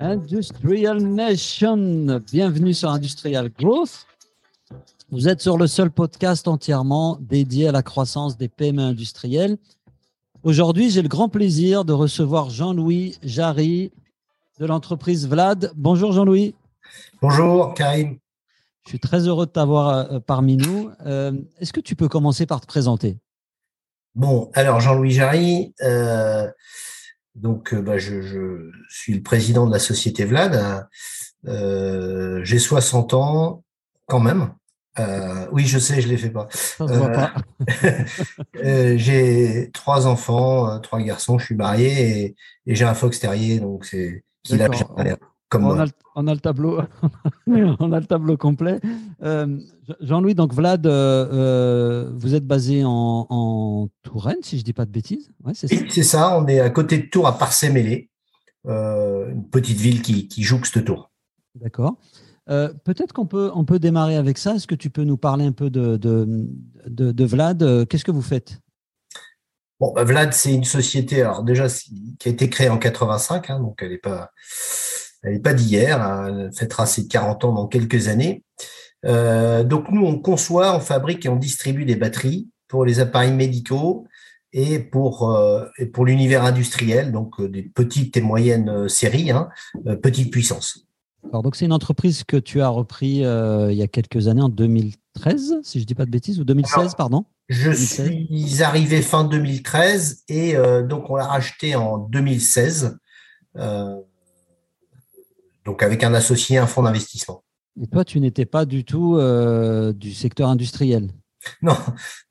Industrial Nation, bienvenue sur Industrial Growth. Vous êtes sur le seul podcast entièrement dédié à la croissance des PME industrielles. Aujourd'hui, j'ai le grand plaisir de recevoir Jean-Louis Jarry de l'entreprise Vlad. Bonjour Jean-Louis. Bonjour Karim. Je suis très heureux de t'avoir euh, parmi nous. Euh, est-ce que tu peux commencer par te présenter? Bon, alors Jean-Louis Jarry, euh, donc, euh, bah, je, suis le président de la société Vlad. Euh, j'ai 60 ans quand même. Euh, oui, je sais, je ne les fais pas. j'ai trois enfants, trois garçons, je suis marié et, j'ai un fox terrier, donc c'est qu'il a comme on, A, on a le tableau, on a le tableau complet. Euh, Jean-Louis, donc Vlad, euh, euh, vous êtes basé en, Touraine, si je ne dis pas de bêtises. c'est ça. c'est ça. On est à côté de Tours, à Parcé-Mêlé, une petite ville qui, qui jouxte Tours. D'accord. Peut-être qu'on peut, on peut démarrer avec ça. Est-ce que tu peux nous parler un peu de, de, Vlad? Qu'est-ce que vous faites? Bon, bah, Vlad, c'est une société, alors déjà, qui a été créée en 85, hein, donc elle n'est pas elle n'est pas d'hier, hein, elle fêtera ses 40 ans dans quelques années. Euh, donc nous, on conçoit, on fabrique et on distribue des batteries pour les appareils médicaux et pour, euh, pour l'univers industriel, donc euh, des petites et moyennes séries, hein, petite puissance. Alors, donc c'est une entreprise que tu as repris il y a quelques années, en 2013, si je ne dis pas de bêtises, ou 2016, pardon? Je suis arrivé fin 2013 et donc on l'a racheté en 2016 donc avec un associé, un fonds d'investissement. Et toi, tu n'étais pas du tout euh, du secteur industriel Non,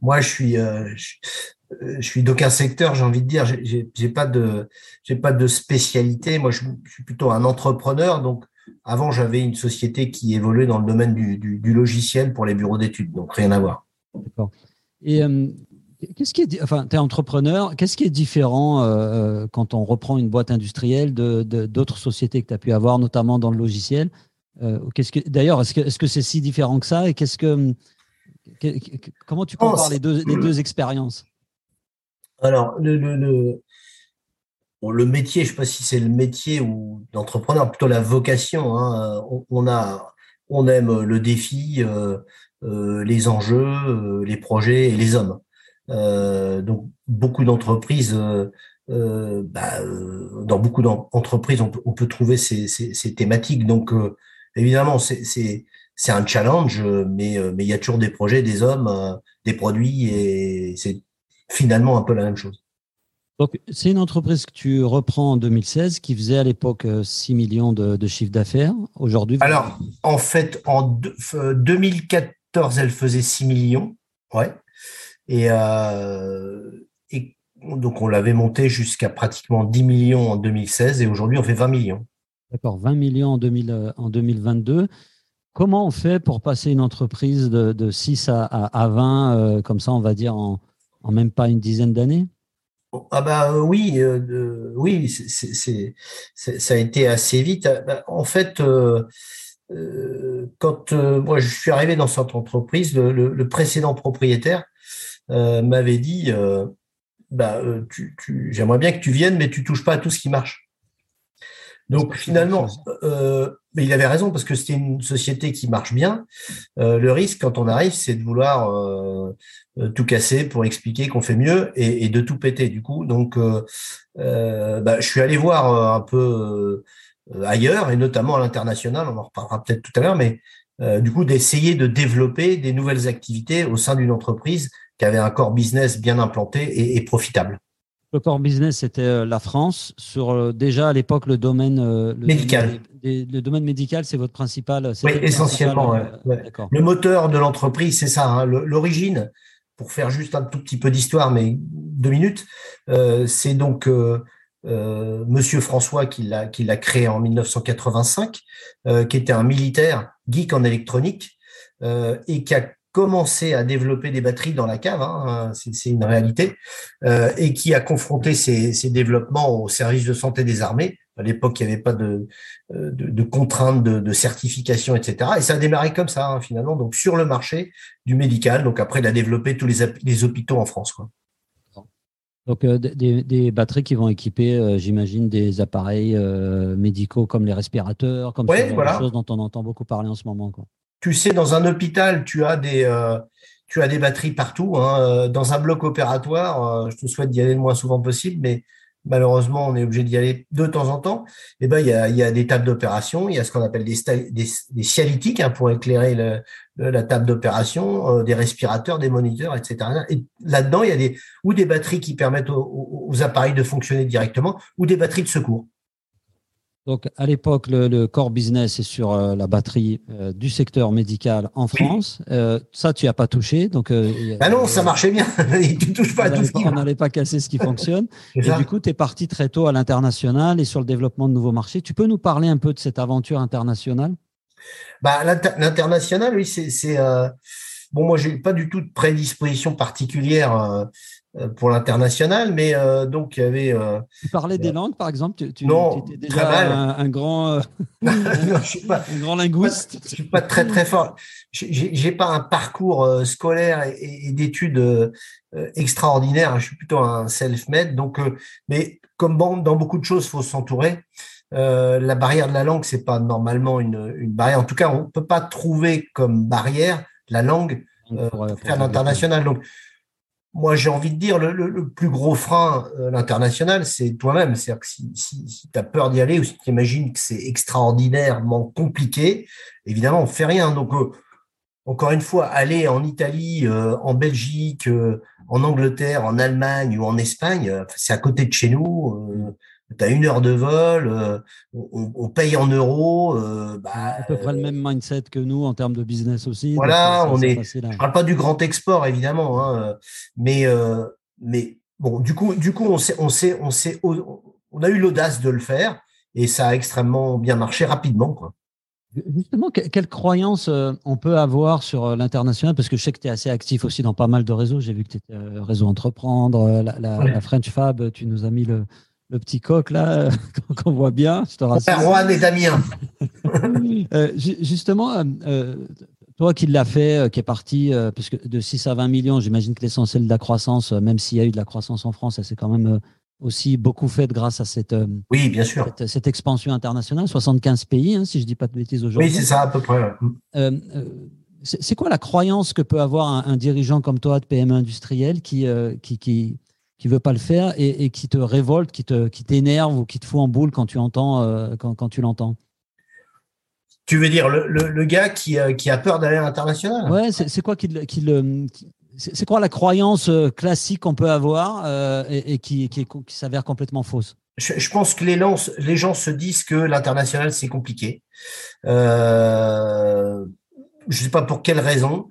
moi je suis, euh, je, suis d'aucun secteur, j'ai envie de dire, j'ai pas de, j'ai pas de spécialité. Moi, je, suis plutôt un entrepreneur. Donc, avant, j'avais une société qui évoluait dans le domaine du, logiciel pour les bureaux d'études, donc rien à voir. D'accord. Et euh, Qu'est-ce qui est, enfin, tu es entrepreneur, qu'est-ce qui est différent euh, euh, quand on reprend une boîte industrielle de, d'autres sociétés que tu as pu avoir, notamment dans le logiciel euh, qu'est-ce que, D'ailleurs, est-ce que, est-ce que c'est si différent que ça Et qu'est-ce que, comment tu compares les deux, les deux expériences? Alors, le, le, le, métier, je ne sais pas si c'est le métier ou d'entrepreneur, plutôt la vocation. Hein, on, a, on aime le défi, les enjeux, les projets et les hommes. Euh, donc beaucoup d'entreprises, euh, euh, bah, dans beaucoup d'entreprises, on, on, peut trouver ces, ces, ces thématiques. Donc évidemment, c'est un challenge, mais mais il y a toujours des projets, des hommes, des produits, et c'est finalement un peu la même chose. Donc, c'est une entreprise que tu reprends en 2016 qui faisait à l'époque 6 millions de, de chiffre d'affaires. Aujourd'hui, Alors, en fait, en 2014, elle faisait 6 millions. Ouais. Et, euh, et donc, on l'avait monté jusqu'à pratiquement 10 millions en 2016 et aujourd'hui, on fait 20 millions. D'accord, 20 millions en, 2000, euh, en 2022. Comment on fait pour passer une entreprise de, de 6 à, à 20, euh, comme ça, on va dire, en, en même pas une dizaine d'années? Ah bah oui, euh, oui, c'est, ça a été assez vite. Bah, en fait, euh, quand moi je suis arrivé dans cette entreprise, le, le précédent propriétaire m'avait dit euh, bah, euh, tu, tu, j'aimerais bien que tu viennes, mais tu touches pas à tout ce qui marche. Donc finalement, euh, mais il avait raison parce que c'était une société qui marche bien. Euh, le risque quand on arrive, c'est de vouloir euh, tout casser pour expliquer qu'on fait mieux et, et, de tout péter du coup. Donc, bah, je suis allé voir un peu ailleurs et notamment à l'international. On en reparlera peut-être tout à l'heure, mais du coup d'essayer de développer des nouvelles activités au sein d'une entreprise qui avait un corps business bien implanté et, profitable. Le corps business, c'était euh, la France. Sur euh, déjà à l'époque le domaine euh, médical. le domaine médical, c'est votre principal. Oui, essentiellement. Le moteur de l'entreprise, c'est ça. Hein. L'origine, pour faire juste un tout petit peu d'histoire, mais deux minutes, c'est donc Monsieur François qui l'a qui l'a créé en 1985, qui était un militaire geek en électronique et qui a commencé à développer des batteries dans la cave, hein, c'est une réalité, euh, et qui a confronté ces, développements au service de santé des armées. À l'époque, il n'y avait pas de, euh, de, contraintes de, certification, etc. Et ça a démarré comme ça, hein, finalement, donc sur le marché du médical. Donc après, il a développé tous les, les hôpitaux en France. Quoi. Donc des, batteries qui vont équiper, j'imagine, des appareils médicaux comme les respirateurs, comme ouais, voilà. choses dont on entend beaucoup parler en ce moment. Quoi. Tu sais, dans un hôpital, tu as des, tu as des batteries partout. Hein. Dans un bloc opératoire, je te souhaite d'y aller le moins souvent possible, mais malheureusement, on est obligé d'y aller de temps en temps. Et eh ben, il y a, y a des tables d'opération, il y a ce qu'on appelle des, des, des cialytiques hein, pour éclairer la table d'opération, euh, des respirateurs, des moniteurs, etc. Et là-dedans, il y a des ou des batteries qui permettent aux appareils de fonctionner directement, ou des batteries de secours. Donc, à l'époque, le, core business est sur euh, la batterie euh, du secteur médical en France. Euh, ça, tu n'as pas touché. Donc, ah non, ça marchait bien. tu touches pas à tout ce qui On n'allait pas casser ce qui fonctionne. et du coup, tu es parti très tôt à l'international et sur le développement de nouveaux marchés. Tu peux nous parler un peu de cette aventure internationale? Bah, L'international, oui, c'est. Bon, moi, j'ai pas du tout de prédisposition particulière euh, pour l'international, mais euh, donc il y avait. Euh, tu parlais des langues, par exemple tu, tu Non, étais déjà Un, grand, je suis pas, un grand linguiste. Je suis pas très très fort. J'ai pas un parcours scolaire et, d'études extraordinaire. Je suis plutôt un self-made. Donc, mais comme dans beaucoup de choses, faut s'entourer. la barrière de la langue, c'est pas normalement une, une, barrière. En tout cas, on peut pas trouver comme barrière la langue pour, faire l'international. Donc, moi, j'ai envie de dire, le, plus gros frein à euh, l'international, c'est toi-même. C'est-à-dire que si, tu as peur d'y aller ou si tu imagines que c'est extraordinairement compliqué, évidemment, on fait rien. Donc, euh, encore une fois, aller en Italie, euh, en Belgique, en Angleterre, en Allemagne ou en Espagne, c'est à côté de chez nous tu as une heure de vol, euh, on, paye en euros. Euh, bah, à peu près le même mindset que nous en termes de business aussi. Voilà, on est. Je parle pas du grand export évidemment, hein, mais euh, mais bon, du coup, du coup, on sait, on sait, on sait, on a eu l'audace de le faire et ça a extrêmement bien marché rapidement, quoi. Justement, quelle croyance on peut avoir sur l'international? Parce que je sais que tu es assez actif aussi dans pas mal de réseaux. J'ai vu que tu étais réseau Entreprendre, la, la, French Fab, tu nous as mis le, le petit coq là qu'on voit bien. Je te rassure. Juan et Damien. Euh, justement, euh, euh, toi qui l'as fait, qui est parti parce que de 6 à 20 millions, j'imagine que l'essentiel de la croissance, même s'il y a eu de la croissance en France, ça s'est quand même aussi beaucoup fait grâce à cette, oui, bien sûr. cette, expansion internationale. 75 pays, hein, si je ne dis pas de bêtises aujourd'hui. Oui, c'est ça à peu près. c'est quoi la croyance que peut avoir un, dirigeant comme toi de PME industriel qui, qui, qui qui veut pas le faire et, qui te révolte, qui te qui t'énerve ou qui te fout en boule quand tu entends euh, quand, quand, tu l'entends. Tu veux dire le, le, gars qui, euh, qui, a peur d'aller à l'international? Ouais, c'est quoi qui, qui le c'est quoi la croyance euh, classique qu'on peut avoir et, qui, qui, qui s'avère complètement fausse? Je, pense que les, les gens se disent que l'international c'est compliqué. Euh, je sais pas pour quelle raison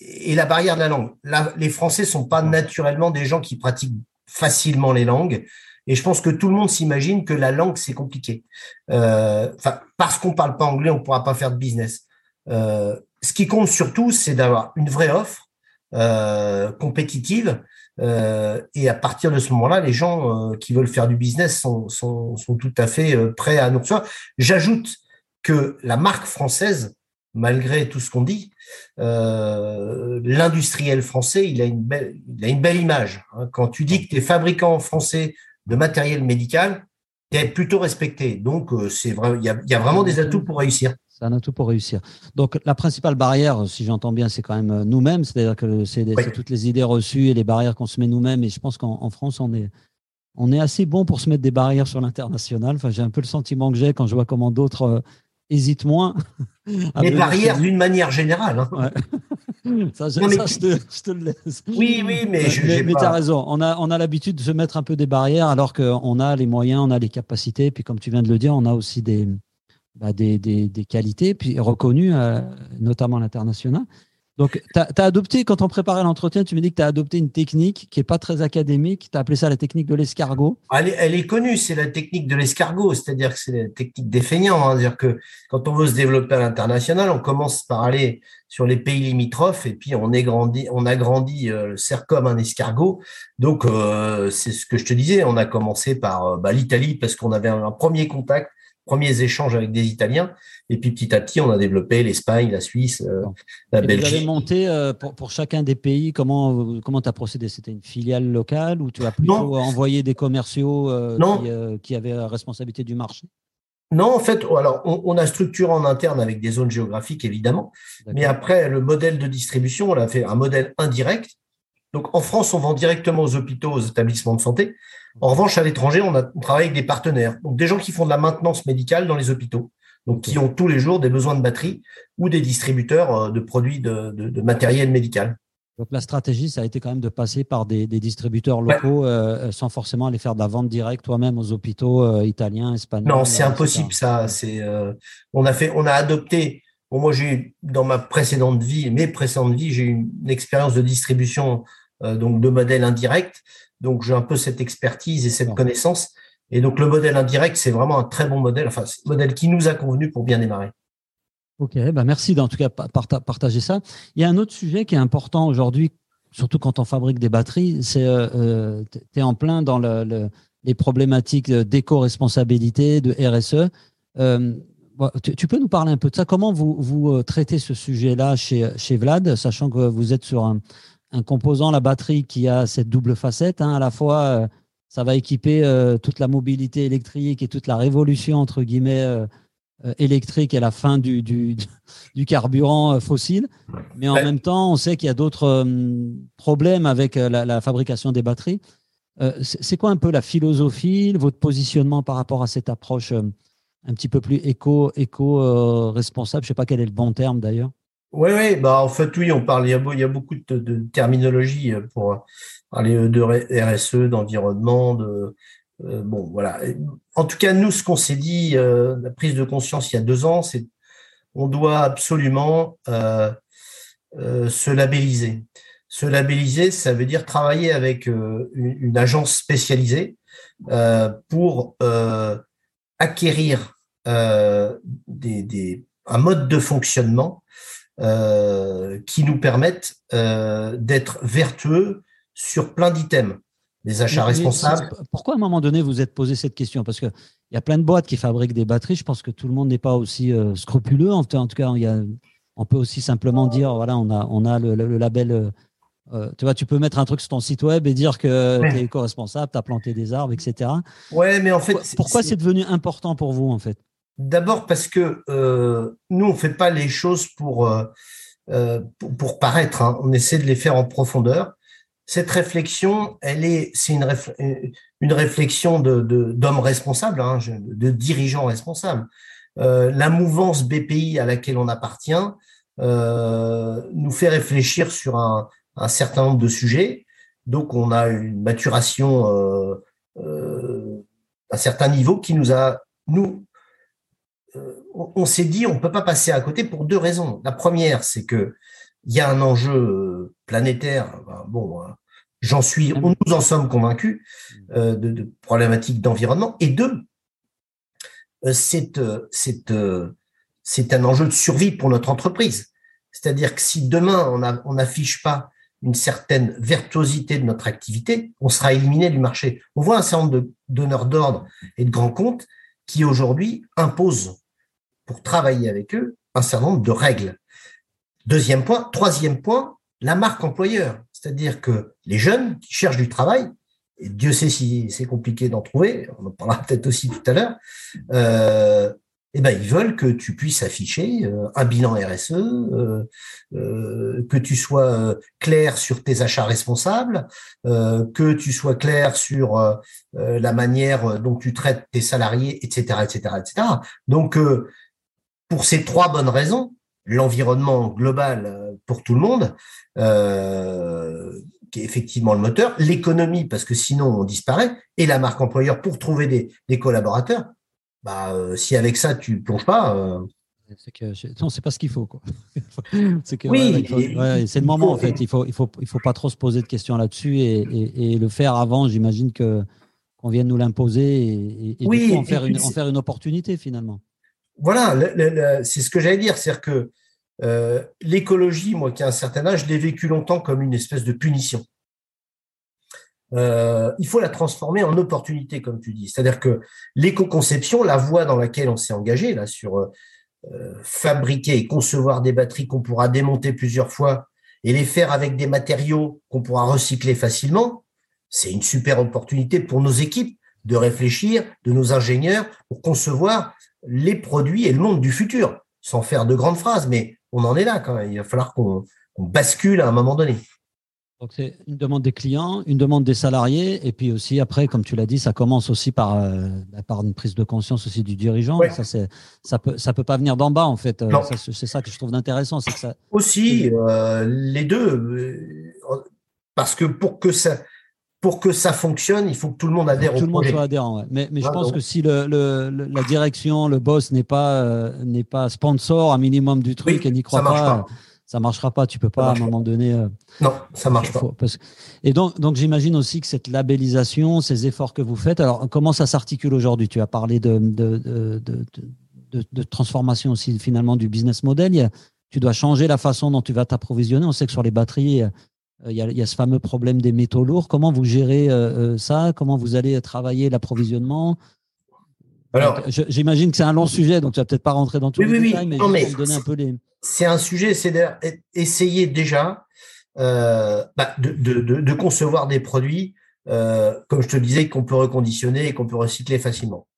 et la barrière de la langue. les Français sont pas naturellement des gens qui pratiquent facilement les langues. Et je pense que tout le monde s'imagine que la langue, c'est compliqué. Euh, parce qu'on parle pas anglais, on pourra pas faire de business. Euh, ce qui compte surtout, c'est d'avoir une vraie offre euh, compétitive. et à partir de ce moment-là, les gens qui veulent faire du business sont, sont, sont tout à fait prêts à nous recevoir. J'ajoute que la marque française malgré tout ce qu'on dit, euh, l'industriel français, il a une belle, il a une belle image. Hein. Quand tu dis que tu es fabricant français de matériel médical, tu es plutôt respecté. Donc, euh, c'est vrai, il y, a, y a, vraiment des atouts pour réussir. C'est un atout pour réussir. Donc, la principale barrière, si j'entends bien, c'est quand même euh, nous-mêmes. C'est-à-dire que c'est toutes les idées reçues et les barrières qu'on se met nous-mêmes. Et je pense qu'en France, on est, on est assez bon pour se mettre des barrières sur l'international. Enfin, j'ai un peu le sentiment que j'ai quand je vois comment d'autres hésite moins. Les barrières d'une manière générale. Hein. Ça, je, te, le laisse. Oui, oui, mais je Mais, tu as raison. On a, on a l'habitude de se mettre un peu des barrières alors qu'on a les moyens, on a les capacités. Puis, comme tu viens de le dire, on a aussi des, bah, des, des, des, qualités puis reconnues, euh, notamment à l'international. Donc, tu as, adopté, quand on préparait l'entretien, tu me dis que tu as adopté une technique qui n'est pas très académique. Tu as appelé ça la technique de l'escargot. Elle, est connue, c'est la technique de l'escargot, c'est-à-dire que c'est la technique des feignants. Hein. C'est-à-dire que quand on veut se développer à l'international, on commence par aller sur les pays limitrophes et puis on, agrandit euh, le cercle comme un escargot. Donc, euh, c'est ce que je te disais, on a commencé par euh, bah, l'Italie parce qu'on avait un, premier contact premiers échanges avec des Italiens. Et puis petit à petit, on a développé l'Espagne, la Suisse, euh, la Belgique. Vous avez monté euh, pour, pour, chacun des pays, comment comment tu as procédé? C'était une filiale locale ou tu as plutôt envoyé des commerciaux qui, qui, avaient la responsabilité du marché? Non, en fait, alors on, a structuré en interne avec des zones géographiques évidemment, mais après le modèle de distribution, on a fait un modèle indirect. Donc en France, on vend directement aux hôpitaux, aux établissements de santé. En revanche, à l'étranger, on, a, travaille avec des partenaires, donc des gens qui font de la maintenance médicale dans les hôpitaux, donc qui ont tous les jours des besoins de batterie ou des distributeurs euh, de produits de, matériel médical. Donc la stratégie, ça a été quand même de passer par des, distributeurs locaux euh, sans forcément aller faire de la vente directe toi-même aux hôpitaux euh, italiens, espagnols. Non, c'est impossible ça. C'est on a fait, on a adopté. Bon, moi j'ai dans ma précédente vie, mes précédentes vies, j'ai eu une expérience de distribution donc de modèle indirect. Donc, j'ai un peu cette expertise et cette connaissance. Et donc, le modèle indirect, c'est vraiment un très bon modèle, enfin, c'est un modèle qui nous a convenu pour bien démarrer. Ok, bah merci d'en tout cas partager ça. Il y a un autre sujet qui est important aujourd'hui, surtout quand on fabrique des batteries, c'est euh, euh tu es en plein dans le, les problématiques d'éco-responsabilité, de RSE. Euh, tu, peux nous parler un peu de ça? Comment vous, vous euh, traitez ce sujet-là chez, chez Vlad, sachant que vous êtes sur un, un composant, la batterie, qui a cette double facette. Hein. à la fois, euh, ça va équiper euh, toute la mobilité électrique et toute la révolution, entre guillemets, euh, électrique et la fin du, du, carburant fossile. Mais en même temps, on sait qu'il y a d'autres problèmes avec la, fabrication des batteries. C'est quoi un peu la philosophie, votre positionnement par rapport à cette approche un petit peu plus éco, éco Je ne sais pas quel est le bon terme d'ailleurs. Oui, oui, bah en fait, oui, on parle, il y a, beaucoup de, terminologie euh, pour parler de RSE, d'environnement, de euh, bon, voilà. En tout cas, nous, ce qu'on s'est dit, euh, la prise de conscience il y a deux ans, c'est on doit absolument se labelliser. Se labelliser, ça veut dire travailler avec une, agence spécialisée pour acquérir des, des, un mode de fonctionnement euh, qui nous permettent euh, d'être vertueux sur plein d'items. Les achats responsables. Pourquoi à un moment donné vous êtes posé cette question? Parce qu'il y a plein de boîtes qui fabriquent des batteries. Je pense que tout le monde n'est pas aussi euh, scrupuleux. En, tout cas, y a, on peut aussi simplement dire voilà, on a, on a le, label. tu vois, tu peux mettre un truc sur ton site web et dire que tu es éco-responsable, tu as planté des arbres, etc. Ouais, mais en fait. Pourquoi c'est devenu important pour vous, en fait? D'abord parce que euh, nous, on ne fait pas les choses pour, euh, euh, pour, paraître, hein. on essaie de les faire en profondeur. Cette réflexion, elle est, c'est une, une réflexion de, d'hommes responsables, hein, de dirigeants responsables. la mouvance BPI à laquelle on appartient nous fait réfléchir sur un, un, certain nombre de sujets. Donc, on a une maturation un certain niveau qui nous a, nous, euh, on s'est dit on peut pas passer à côté pour deux raisons. La première, c'est que il y a un enjeu euh, planétaire. Bon, euh, j'en suis, nous en sommes convaincus de, de problématiques d'environnement. Et deux, c'est c'est un enjeu de survie pour notre entreprise. C'est-à-dire que si demain on n'affiche pas une certaine virtuosité de notre activité, on sera éliminé du marché. On voit un certain nombre de donneurs d'ordre et de grands comptes qui aujourd'hui imposent pour travailler avec eux un certain nombre de règles. Deuxième point. Troisième point, la marque employeur. C'est-à-dire que les jeunes qui cherchent du travail, Dieu sait si c'est compliqué d'en trouver, on en parlera peut-être aussi tout à l'heure, euh, eh ben, ils veulent que tu puisses afficher euh, un bilan RSE, euh, euh, que tu sois clair sur tes achats responsables, que tu sois clair sur la manière dont tu traites tes salariés, etc., etc., etc. Donc, pour ces trois bonnes raisons, l'environnement global euh, pour tout le monde, euh, qui est effectivement le moteur, l'économie, parce que sinon on disparaît, et la marque employeur pour trouver des, collaborateurs, bah, euh, si avec ça tu plonges pas. c'est que non, c'est pas ce qu'il faut. c'est que, oui, c'est le moment en fait. Il faut, il faut, il faut pas trop se poser de questions là-dessus et, le faire avant. J'imagine que qu'on vienne nous l'imposer et, et, en faire une, en faire une opportunité finalement voilà, c'est ce que j'allais dire, c'est-à-dire que euh, l'écologie, moi qui ai un certain âge, l'ai vécu longtemps comme une espèce de punition. euh, il faut la transformer en opportunité, comme tu dis. C'est-à-dire que l'éco-conception, la voie dans laquelle on s'est engagé là sur euh, fabriquer et concevoir des batteries qu'on pourra démonter plusieurs fois et les faire avec des matériaux qu'on pourra recycler facilement, c'est une super opportunité pour nos équipes de réfléchir, de nos ingénieurs, pour concevoir les produits et le monde du futur, sans faire de grandes phrases, mais on en est là quand même. Il va falloir qu'on bascule à un moment donné. Donc c'est une demande des clients, une demande des salariés, et puis aussi après, comme tu l'as dit, ça commence aussi par, euh, par une prise de conscience aussi du dirigeant. Ça c'est ça peut ça peut pas venir d'en bas en fait. Euh, c'est ça que je trouve intéressant, que ça. Aussi euh, les deux, parce que pour que ça pour que ça fonctionne, il faut que tout le monde adhère tout le monde soit adhérent. Mais, mais je pense que si le, le, la direction, le boss n'est pas n'est pas sponsor un minimum du truc et n'y croit pas ça marchera pas. Tu peux pas à un moment donné. Euh, non, ça marche pas. Et donc, donc j'imagine aussi que cette labellisation, ces efforts que vous faites, alors comment ça s'articule aujourd'hui? Tu as parlé de de, de, de, transformation aussi finalement du business model. tu dois changer la façon dont tu vas t'approvisionner. On sait que sur les batteries, euh, il y, a, il y, a, ce fameux problème des métaux lourds. Comment vous gérez euh, ça? Comment vous allez travailler l'approvisionnement? Alors, j'imagine que c'est un long sujet, donc tu vas peut-être pas rentrer dans tous les détails, mais, je donner un peu les c'est un sujet, c'est d'essayer déjà euh, bah, de, concevoir des produits, euh, comme je te disais, qu'on peut reconditionner et qu'on peut recycler facilement.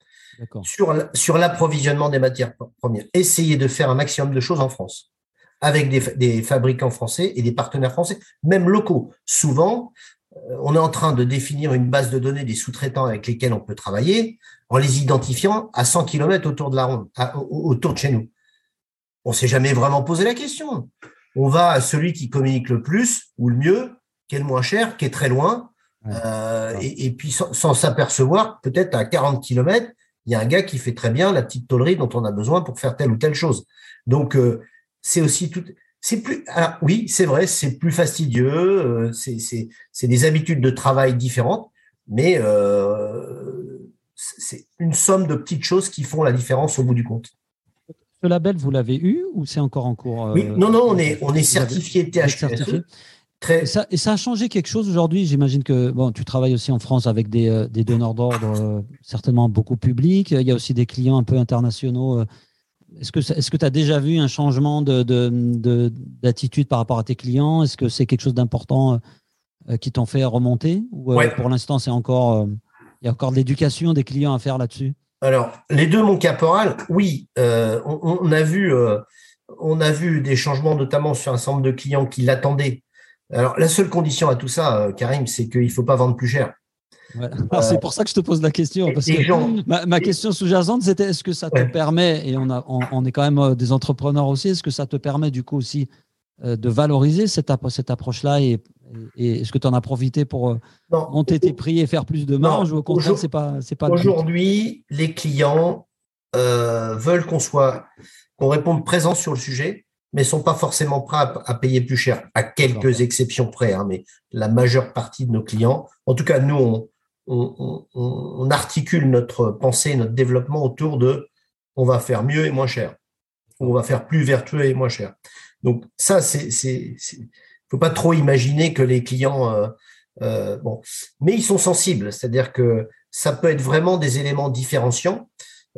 Sur, sur l'approvisionnement des matières premières, essayer de faire un maximum de choses en France, avec des, fabricants français et des partenaires français, même locaux. Souvent, euh, on est en train de définir une base de données des sous-traitants avec lesquels on peut travailler en les identifiant à 100 km autour de la ronde, autour de chez nous on s'est jamais vraiment posé la question. On va à celui qui communique le plus ou le mieux, qui est le moins cher, qui est très loin, euh, et, puis sans, s'apercevoir, peut-être à 40 km, il y a un gars qui fait très bien la petite tôlerie dont on a besoin pour faire telle ou telle chose. Donc euh, c'est aussi tout. C'est plus. oui, c'est vrai, c'est plus fastidieux. Euh, c'est des habitudes de travail différentes, mais c'est une somme de petites choses qui font la différence au bout du compte. Ce label, vous l'avez eu ou c'est encore en cours Oui, non, non, on est, on est certifié THQSE. Très... Et, ça, et ça a changé quelque chose aujourd'hui J'imagine que bon, tu travailles aussi en France avec des, euh, des donneurs d'ordre euh, certainement beaucoup publics. Il y a aussi des clients un peu internationaux. Euh. Est-ce que est-ce que tu as déjà vu un changement de, d'attitude de, par rapport à tes clients? Est-ce que c'est quelque chose d'important qui t'ont fait remonter? Ou pour l'instant, c'est encore il y a encore de l'éducation des clients à faire là-dessus? Alors, les deux, mon caporal, oui, euh, on, a vu, euh, on a vu des changements, notamment sur un certain nombre de clients qui l'attendaient. Alors, la seule condition à tout ça, euh, Karim, c'est qu'il ne faut pas vendre plus cher. C'est pour ça que je te pose la question. Parce que ma, question sous-jacente, c'était est-ce que ça te permet, et on, a, on, est quand même des entrepreneurs aussi, est-ce que ça te permet du coup aussi de valoriser cette, cette approche-là et et est-ce que tu en as profité pour euh, monter tes prix et faire plus de marge ou au contraire, c'est pas, c'est pas Aujourd'hui, les clients euh, veulent qu'on soit, qu'on réponde présent sur le sujet, mais sont pas forcément prêts à, payer plus cher, à quelques exceptions près. Hein, mais la majeure partie de nos clients, en tout cas, nous, on, on, articule notre pensée, notre développement autour de on va faire mieux et moins cher, on va faire plus vertueux et moins cher. Donc ça, c'est faut pas trop imaginer que les clients, euh, euh, bon, mais ils sont sensibles, c'est-à-dire que ça peut être vraiment des éléments différenciants.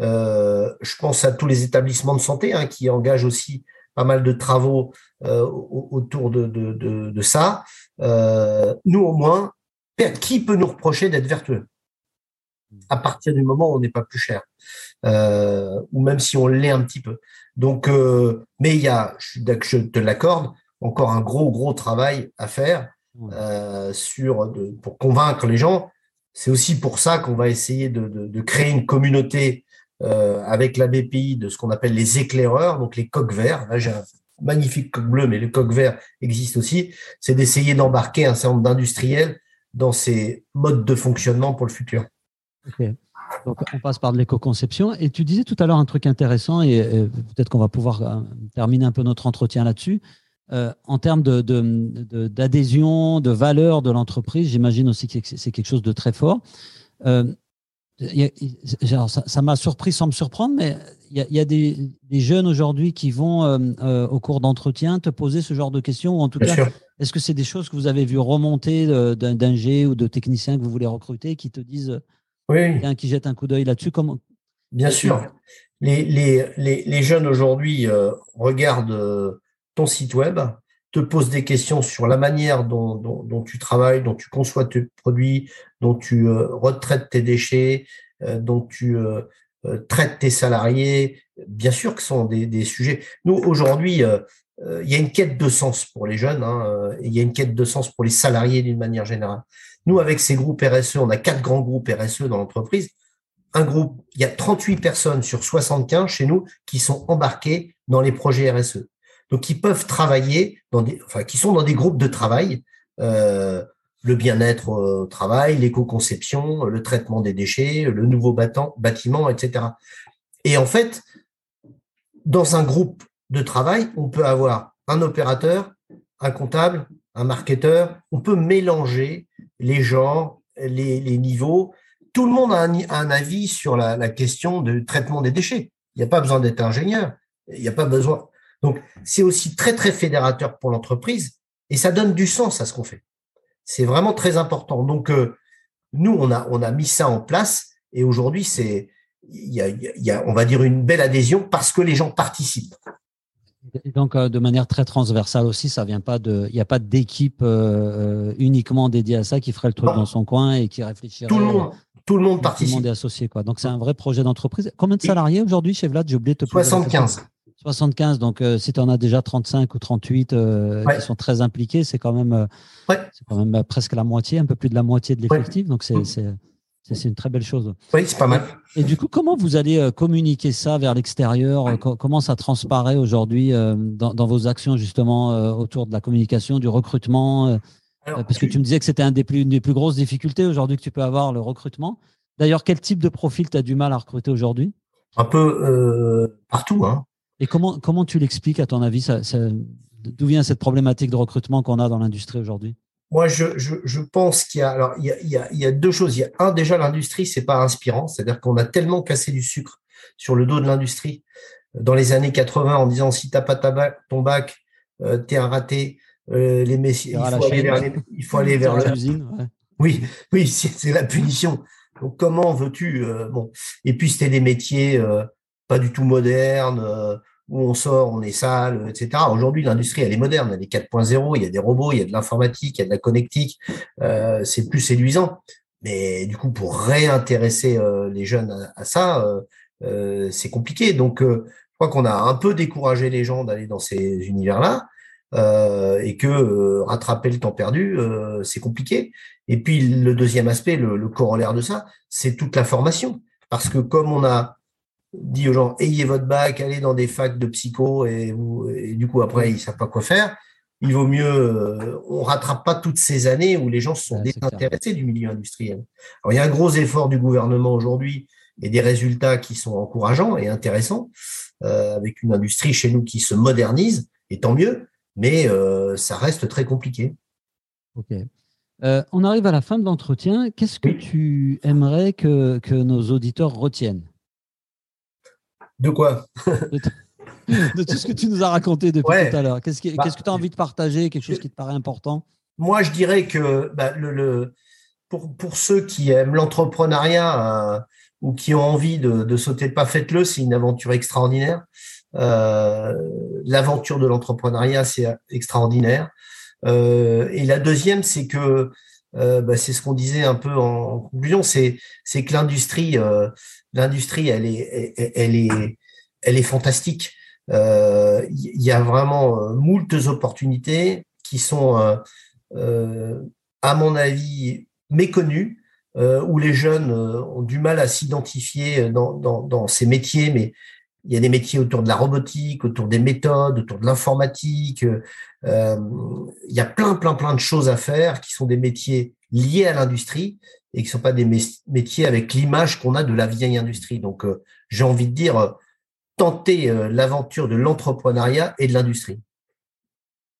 Euh, je pense à tous les établissements de santé hein, qui engagent aussi pas mal de travaux autour de, de, de, de ça. nous, au moins, qui peut nous reprocher d'être vertueux? À partir du moment où on n'est pas plus cher, ou même si on l'est un petit peu. Donc, mais il y a, je, je te l'accorde, encore un gros, gros travail à faire euh, sur, de, pour convaincre les gens. C'est aussi pour ça qu'on va essayer de, de, de, créer une communauté euh, avec la BPI de ce qu'on appelle les éclaireurs, donc les coques verts. Là, j'ai un magnifique coq bleu, mais le coq vert existe aussi. C'est d'essayer d'embarquer un certain nombre d'industriels dans ces modes de fonctionnement pour le futur. Donc, on passe par de l'éco-conception. Et tu disais tout à l'heure un truc intéressant, et, peut-être qu'on va pouvoir euh, terminer un peu notre entretien là-dessus. Euh, en termes d'adhésion, de, de, valeur de l'entreprise, j'imagine aussi que c'est quelque chose de très fort. Euh, ça m'a surpris sans me surprendre, mais il y a, des, jeunes aujourd'hui qui vont, euh, au cours d'entretien, te poser ce genre de questions, ou en tout cas Est-ce que c'est des choses que vous avez vu remonter d'un G ou de techniciens que vous voulez recruter qui te disent oui. qui jette un coup d'œil là-dessus Comment? Bien sûr. Les, les, les, jeunes aujourd'hui euh, regardent euh, ton site web, te posent des questions sur la manière dont, dont, tu travailles, dont tu conçois tes produits, dont tu euh, retraites tes déchets, dont tu traites tes salariés. Bien sûr que ce sont des, des sujets. Nous, aujourd'hui, il y a une quête de sens pour les jeunes, hein, il y a une quête de sens pour les salariés d'une manière générale. Nous, avec ces groupes RSE, on a quatre grands groupes RSE dans l'entreprise un groupe, il y a 38 personnes sur 75 chez nous qui sont embarquées dans les projets RSE. Donc, qui peuvent travailler dans des, enfin, qui sont dans des groupes de travail, euh, le bien-être au travail, l'éco-conception, le traitement des déchets, le nouveau bâtiment, etc. Et en fait, dans un groupe de travail, on peut avoir un opérateur, un comptable, un marketeur, on peut mélanger les genres, les, niveaux, tout le monde a un, avis sur la, question du traitement des déchets. Il n'y a pas besoin d'être ingénieur. Il n'y a pas besoin. Donc, c'est aussi très, très fédérateur pour l'entreprise et ça donne du sens à ce qu'on fait. C'est vraiment très important. Donc, euh, nous, on a, on a mis ça en place et aujourd'hui, c'est, il y a, on va dire, une belle adhésion parce que les gens participent. Et donc, euh, de manière très transversale aussi, ça vient pas de, il n'y a pas d'équipe euh, uniquement dédiée à ça qui ferait le truc dans son coin et qui réfléchirait. Tout le monde, tout le monde participe. Tout le monde est associé. Quoi. Donc, c'est un vrai projet d'entreprise. Combien de salariés aujourd'hui chez Vlad? J'ai oublié de te poser 75. 75. Donc, euh, si tu en as déjà 35 ou 38 euh, qui sont très impliqués, c'est quand même, euh, c'est quand même presque la moitié, un peu plus de la moitié de l'effectif. Donc, c'est, c'est une très belle chose. Oui, c'est pas mal. Et, du coup, comment vous allez communiquer ça vers l'extérieur Comment ça transparaît aujourd'hui dans, dans, vos actions justement autour de la communication, du recrutement euh, parce que tu me disais que c'était une des plus, des plus grosses difficultés aujourd'hui que tu peux avoir, le recrutement. D'ailleurs, quel type de profil tu as du mal à recruter aujourd'hui? Un peu euh, partout. Hein. Et comment, comment tu l'expliques, à ton avis ça, D'où vient cette problématique de recrutement qu'on a dans l'industrie aujourd'hui? Moi, je, je, je pense qu'il y a alors il y a, il y a, il y a deux choses. Il y a un déjà l'industrie, c'est pas inspirant, c'est-à-dire qu'on a tellement cassé du sucre sur le dos de l'industrie dans les années 80 en disant si t'as pas ta ton bac, euh, t'es un raté, euh, les messieurs, il faut, aller vers il faut aller vers Oui, oui, c'est la punition. Donc comment veux-tu euh, bon Et puis c'était des métiers euh, pas du tout modernes où on sort, on est sale, etc. Aujourd'hui, l'industrie elle est moderne, elle est 4.0. Il y a des robots, il y a de l'informatique, il y a de la connectique. c'est plus séduisant. Mais du coup, pour réintéresser les jeunes à, ça, c'est compliqué. Donc, je crois qu'on a un peu découragé les gens d'aller dans ces univers-là. Euh, et que euh, rattraper le temps perdu, euh, c'est compliqué. Et puis le deuxième aspect, le, corollaire de ça, c'est toute la formation. Parce que comme on a dit aux gens, ayez votre bac, allez dans des facs de psycho, et, et du coup après ils savent pas quoi faire, il vaut mieux, on rattrape pas toutes ces années où les gens se sont désintéressés du milieu industriel. Alors il y a un gros effort du gouvernement aujourd'hui et des résultats qui sont encourageants et intéressants, avec une industrie chez nous qui se modernise, et tant mieux mais euh, ça reste très compliqué. Ok. Euh, on arrive à la fin de l'entretien. Qu'est-ce que tu aimerais que, nos auditeurs retiennent? De quoi de, tout ce que tu nous as raconté depuis tout à l'heure. Qu'est-ce, bah, que tu as envie de partager? Quelque chose qui te paraît important? Moi, je dirais que bah, le, pour, pour, ceux qui aiment l'entrepreneuriat euh, ou qui ont envie de, de sauter le pas, faites-le. C'est une aventure extraordinaire. Euh, l'aventure de l'entrepreneuriat, c'est extraordinaire. Euh, et la deuxième, c'est que euh, bah, c'est ce qu'on disait un peu en, conclusion, c'est que l'industrie, l'industrie, elle est, elle, est, elle est fantastique. Il y a vraiment moultes opportunités qui sont, à mon avis, méconnues, où les jeunes ont du mal à s'identifier dans, dans, dans, ces métiers, mais il y a des métiers autour de la robotique, autour des méthodes, autour de l'informatique. Euh, il y a plein, plein, plein de choses à faire qui sont des métiers liés à l'industrie et qui ne sont pas des métiers avec l'image qu'on a de la vieille industrie. Donc, euh, j'ai envie de dire, euh, tenter l'aventure de l'entrepreneuriat et de l'industrie.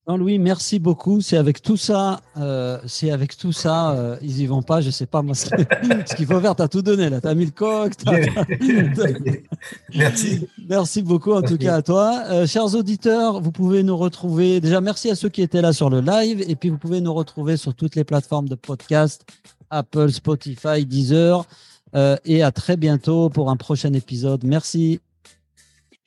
Jean-Louis, merci beaucoup. C'est avec tout ça, euh, c'est avec tout ça, euh, ils y vont pas. Je sais pas moi ce qu'il faut faire. T'as tout donné là. T'as mis le coq. merci. Merci beaucoup en tout cas à toi, euh, chers auditeurs. Vous pouvez nous retrouver. Déjà, merci à ceux qui étaient là sur le live, et puis vous pouvez nous retrouver sur toutes les plateformes de podcast, Apple, Spotify, Deezer, et à très bientôt pour un prochain épisode. Merci.